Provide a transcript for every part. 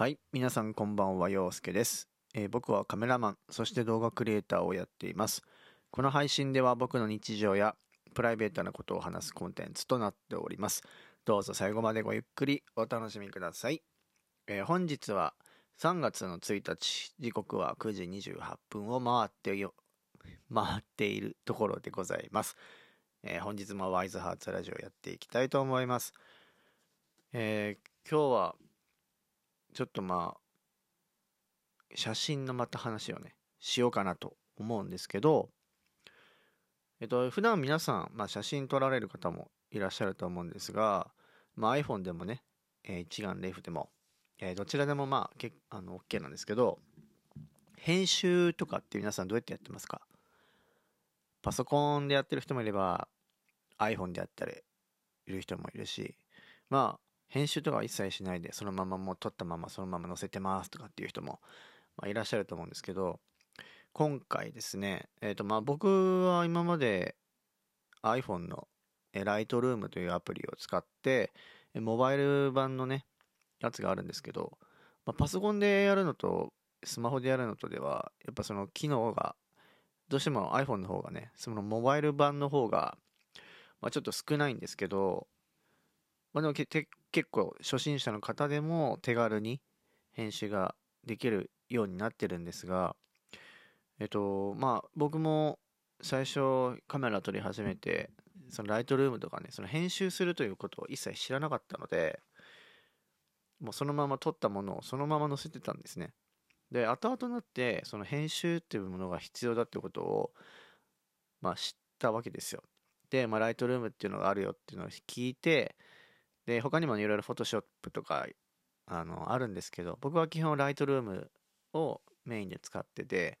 はい、皆さんこんばんは、陽介です、えー僕はカメラマン、そして動画クリエイターをやっています。この配信では僕の日常やプライベートなことを話すコンテンツとなっております。どうぞ最後までごゆっくりお楽しみください。えー本日は3月の1日、時刻は9時28分を回ってよ、回っているところでございます。えー本日もワイズハーツラジオやっていきたいと思います。え今日はちょっとまあ写真のまた話をねしようかなと思うんですけどえっと普段皆さん、まあ、写真撮られる方もいらっしゃると思うんですが、まあ、iPhone でもね、えー一眼レフでも、えーどちらでもまあけあの OK なんですけど編集とかって皆さんどうやってやってますか？パソコンでやってる人もいれば iPhone でやったりいる人もいるしまあ編集とかは一切しないでそのままもう撮ったままそのまま載せてますとかっていう人も、まあ、いらっしゃると思うんですけど今回ですねえっ、とまあ僕は今まで iPhone の Lightroom というアプリを使ってモバイル版のねやつがあるんですけど、まあ、パソコンでやるのとスマホでやるのとではやっぱその機能がどうしても iPhone の方がねそのモバイル版の方が、まあ、ちょっと少ないんですけどまあでもけて結構初心者の方でも手軽に編集ができるようになってるんですがえっとまあ僕も最初カメラ撮り始めてそのライトルームとかねその編集するということを一切知らなかったのでもうそのまま撮ったものをそのまま載せてたんですね。で後々になってその編集っていうものが必要だってことをまあ知ったわけですよ。で、まあ、ライトルームっていうのがあるよっていうのを聞いてで他にもいろいろフォトショップとかあのあるんですけど僕は基本ライトルームをメインで使ってて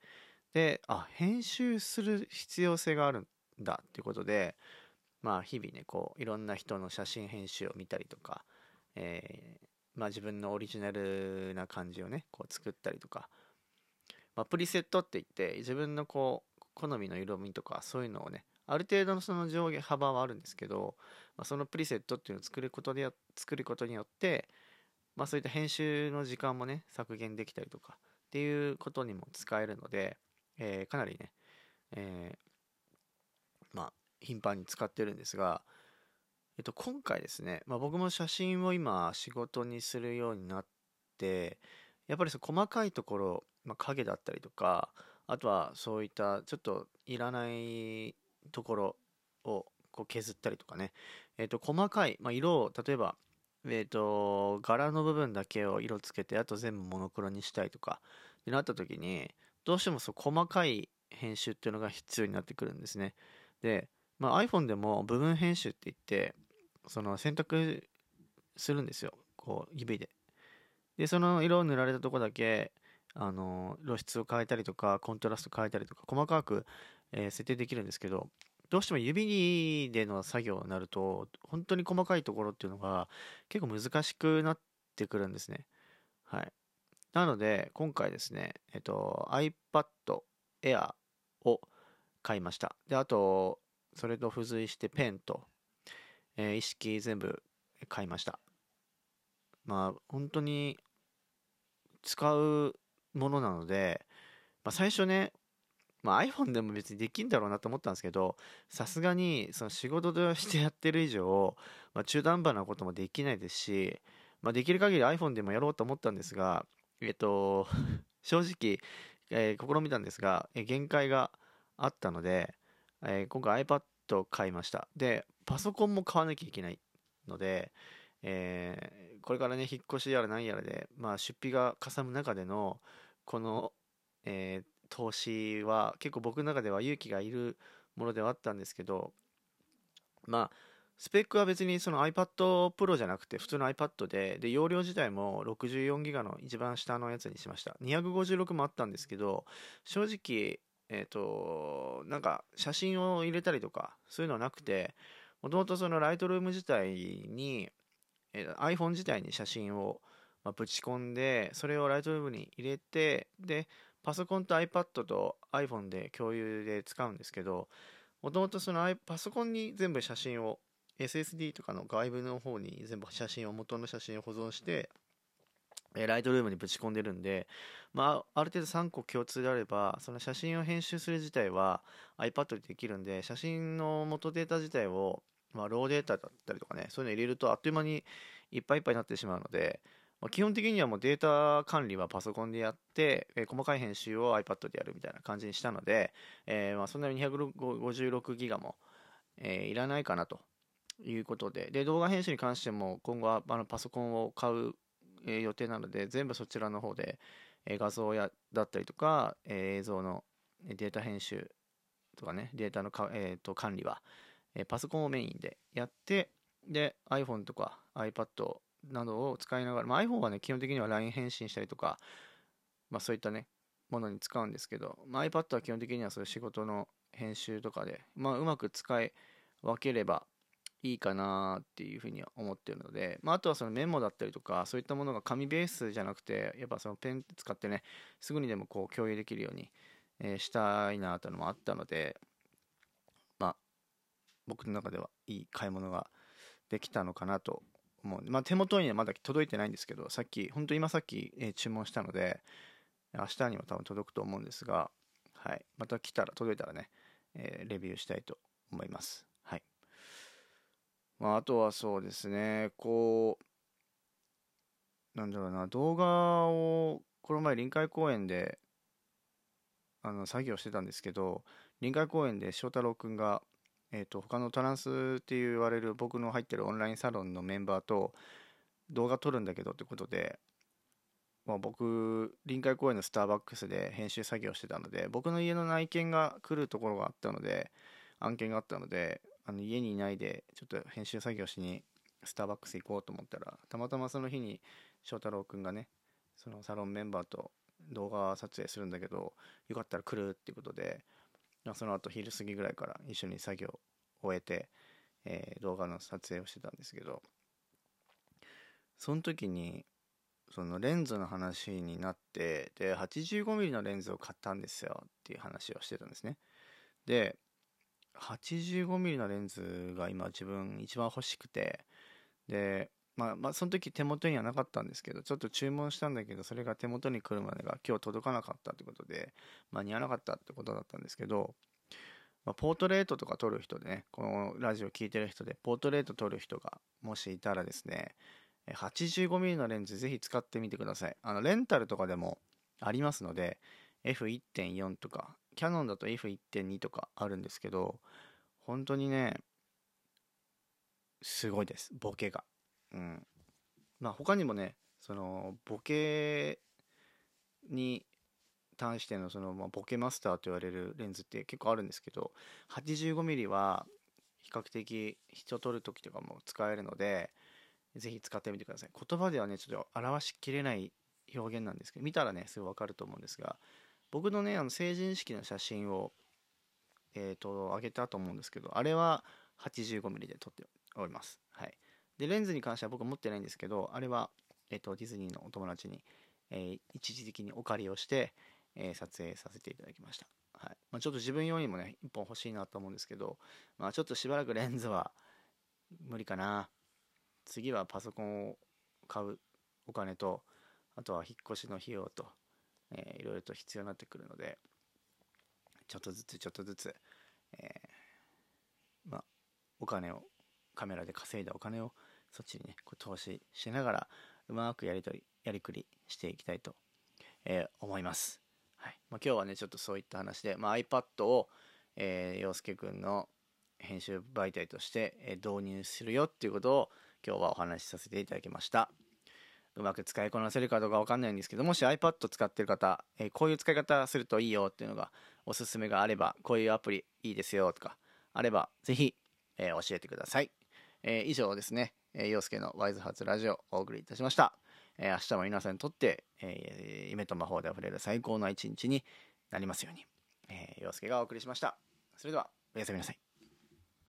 であ編集する必要性があるんだっていうことでまあ日々ねこういろんな人の写真編集を見たりとか、えーまあ、自分のオリジナルな感じをねこう作ったりとか、まあ、プリセットって言って自分のこう好みの色味とかそういうのをねある程度のその上下幅はあるんですけど、まあ、そのプリセットっていうのを作ることで作ることによって、まあ、そういった編集の時間もね削減できたりとかっていうことにも使えるので、えーかなりね、えーまあ頻繁に使ってるんですが、えっと、今回ですね、まあ、僕も写真を今仕事にするようになってやっぱりそう細かいところ、まあ、影だったりとかあとはそういったちょっといらないところをこう削ったりとかね、えっと細かい、まあ、色を例えば、えっと柄の部分だけを色つけてあと全部モノクロにしたいとかってなった時にどうしてもそう細かい編集っていうのが必要になってくるんですね。で、まあ、iPhone でも部分編集って言ってその選択するんですよ。こう指で。でその色を塗られたとこだけあの露出を変えたりとかコントラスト変えたりとか細かく、えー設定できるんですけどどうしても指での作業になると本当に細かいところっていうのが結構難しくなってくるんですね。はい。なので今回ですねえっと iPad Air を買いました。であとそれと付随してペンと、えー一式全部買いました。まあ本当に使うものなので、まあ、最初ね、まあ、iPhone でも別にできんだろうなと思ったんですけどさすがにその仕事としてやってる以上、まあ、中途半端なこともできないですし、まあ、できる限り iPhone でもやろうと思ったんですがえっと 正直、えー試みたんですが、えー限界があったので、えー今回 iPad を買いました。でパソコンも買わなきゃいけないので、えーこれからね引っ越しやら何やらで、まあ、出費がかさむ中でのこの、えー投資は結構僕の中では勇気がいるものではあったんですけどまあスペックは別にその iPad Pro じゃなくて普通の iPad でで容量自体も64ギガの一番下のやつにしました。256もあったんですけど正直えっ、となんか写真を入れたりとかそういうのはなくてもともとそのライトルーム自体に、えー iPhone 自体に写真を、ぶち込んでそれをライトルームに入れてでパソコンと iPad と iPhone で共有で使うんですけどもともとそのパソコンに全部写真を SSD とかの外部の方に全部写真を元の写真を保存してえライトルームにぶち込んでるんで、まあ、ある程度3個共通であれば、その写真を編集する自体は iPad でできるんで、写真の元データ自体を、まあ、ローデータだったりとかね、そういうの入れるとあっという間にいっぱいいっぱいになってしまうので、まあ、基本的にはもうデータ管理はパソコンでやって、えー、細かい編集を iPad でやるみたいな感じにしたので、えー、まあそんなに256ギガも、えー、いらないかなということで、で、動画編集に関しても今後はあのパソコンを買う、え、予定なので、全部そちらの方で、え、画像やだったりとか、えー、映像のデータ編集とかね、データのか、えー、と管理は、えー、パソコンをメインでやって、で、iPhone とか iPad をなどを使いながら、まあ、iPhone はね、基本的には LINE 返信したりとか、まあ、そういったね、ものに使うんですけど、まあ、iPad は基本的にはそういう仕事の編集とかで、まあ、うまく使い分ければいいかなっていうふうには思ってるので、まあ、あとはそのメモだったりとか、そういったものが紙ベースじゃなくて、やっぱそのペン使ってね、すぐにでもこう共有できるように、えー、したいなというのもあったので、まあ、僕の中ではいい買い物ができたのかなともう、まあ、手元にはまだ届いてないんですけど、さっき、本当今さっき、えー、注文したので、明日にも多分届くと思うんですが、はい。また来たら、届いたらね、えー、レビューしたいと思います。はい。まあ、あとはそうですね、こう、なんだろうな、動画を、この前臨海公園で、あの、作業してたんですけど、臨海公園で翔太郎くんが、えーと、他のトランスって言われる僕の入ってるオンラインサロンのメンバーと動画撮るんだけどってことで、まあ、僕臨海公園のスターバックスで編集作業してたので僕の家の内見が来るところがあったので案件があったのであの家にいないでちょっと編集作業しにスターバックス行こうと思ったらたまたまその日に翔太郎くんがねそのサロンメンバーと動画撮影するんだけどよかったら来るってことでその後昼過ぎぐらいから一緒に作業を終えて、えー、動画の撮影をしてたんですけどその時にそのレンズの話になってで 85mm のレンズを買ったんですよっていう話をしてたんですね。で 85mm のレンズが今自分一番欲しくてでまあ、まあ、その時手元にはなかったんですけど、ちょっと注文したんだけど、それが手元に来るまでが今日届かなかったってことで、間に合わなかったってことだったんですけど、まあ、ポートレートとか撮る人でね、このラジオ聴いてる人で、ポートレート撮る人がもしいたらですね、85mm のレンズぜひ使ってみてください。あの、レンタルとかでもありますので、F1.4 とか、キャノンだと F1.2 とかあるんですけど、本当にね、すごいです、ボケが。うん。まあ他にもね、そのボケに対してのその、まあ、ボケマスターと言われるレンズって結構あるんですけど 85mm は比較的人撮る時とかも使えるのでぜひ使ってみてください。言葉ではねちょっと表しきれない表現なんですけど見たらねすぐ分かると思うんですが僕のねあの成人式の写真をえっ、ー、と上げたと思うんですけどあれは 85mm で撮っております。はい。で、レンズに関しては僕は持ってないんですけど、あれは、えっと、ディズニーのお友達に、えー、一時的にお借りをして、えー、撮影させていただきました。はいまあ、ちょっと自分用にもね、1本欲しいなと思うんですけど、まあ、ちょっとしばらくレンズは無理かな。次はパソコンを買うお金と、あとは引っ越しの費用と、えー、いろいろと必要になってくるので、ちょっとずつちょっとずつ、えー、ま、お金を、カメラで稼いだお金をそっちにね、こう投資しながら、うまくやりとり、やりくりしていきたいと、えー、思います。はい。まあ、今日はね、ちょっとそういった話で、まあ、iPad を、えー、陽介くんの編集媒体として、えー、導入するよっていうことを今日はお話しさせていただきました。うまく使いこなせるかどうかわかんないんですけど、もし iPad 使ってる方、えー、こういう使い方するといいよっていうのがおすすめがあれば、こういうアプリいいですよとか、あれば、ぜひ、えー、教えてください。えー、以上ですね。えー、陽介のワイズハーツラジオお送りいたしました。えー、明日も皆さんにとって、えー、夢と魔法で溢れる最高の一日になりますように、えー、陽介がお送りしました。それでは、おやすみなさい。